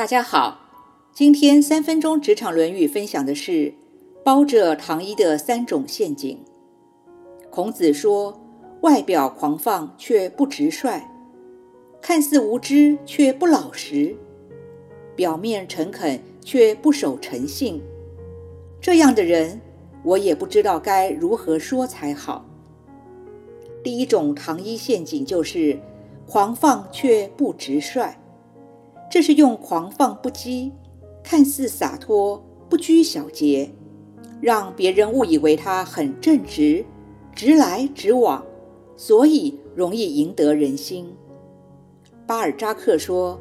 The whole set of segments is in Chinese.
大家好，今天三分钟职场论语分享的是包着糖衣的三种陷阱。孔子说：“外表狂放却不直率，看似无知却不老实，表面诚恳却不守诚信。这样的人，我也不知道该如何说才好。”第一种糖衣陷阱就是狂放却不直率。这是用狂放不羁、看似洒脱、不拘小节，让别人误以为他很正直、直来直往，所以容易赢得人心。巴尔扎克说：“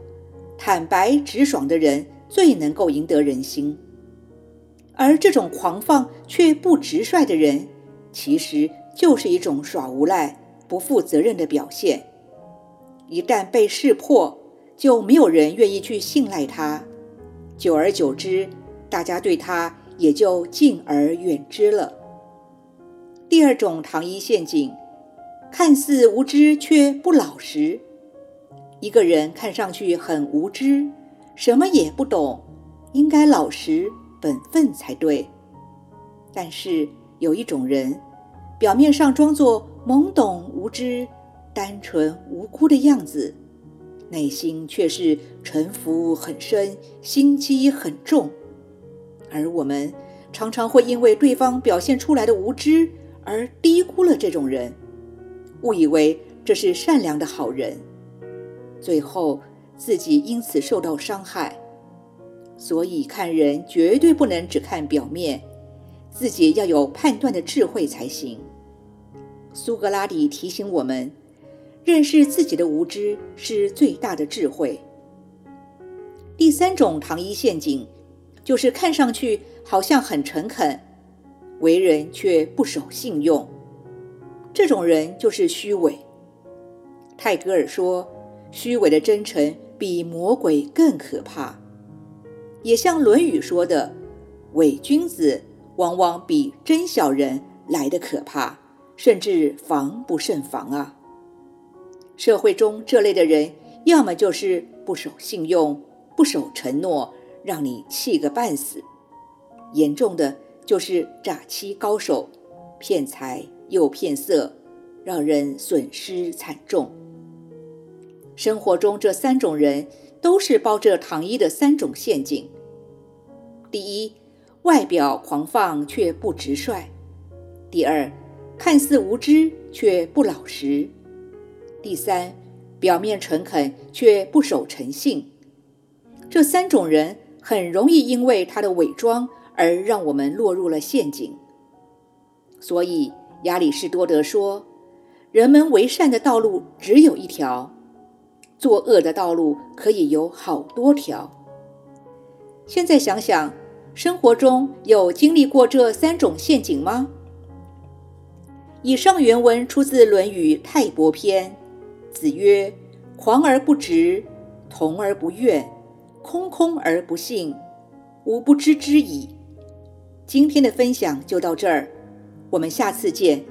坦白直爽的人最能够赢得人心。”而这种狂放却不直率的人，其实就是一种耍无赖、不负责任的表现。一旦被识破，就没有人愿意去信赖他，久而久之，大家对他也就敬而远之了。第二种糖衣陷阱，看似无知却不老实。一个人看上去很无知，什么也不懂，应该老实本分才对。但是有一种人，表面上装作懵懂无知、单纯无辜的样子。内心却是城府很深、心机很重，而我们常常会因为对方表现出来的无知而低估了这种人，误以为这是善良的好人，最后自己因此受到伤害。所以看人绝对不能只看表面，自己要有判断的智慧才行。苏格拉底提醒我们。认识自己的无知是最大的智慧。第三种糖衣陷阱，就是看上去好像很诚恳，为人却不守信用。这种人就是虚伪。泰戈尔说：“虚伪的真诚比魔鬼更可怕。”也像《论语》说的：“伪君子往往比真小人来的可怕，甚至防不胜防啊。”社会中这类的人，要么就是不守信用、不守承诺，让你气个半死；严重的就是诈欺高手，骗财又骗色，让人损失惨重。生活中这三种人都是包着糖衣的三种陷阱。第一，外表狂放却不直率；第二，看似无知却不老实。第三，表面诚恳却不守诚信，这三种人很容易因为他的伪装而让我们落入了陷阱。所以亚里士多德说：“人们为善的道路只有一条，作恶的道路可以有好多条。”现在想想，生活中有经历过这三种陷阱吗？以上原文出自《论语·泰伯篇》。子曰：“狂而不直，同而不怨，空空而不信，吾不知之矣。”今天的分享就到这儿，我们下次见。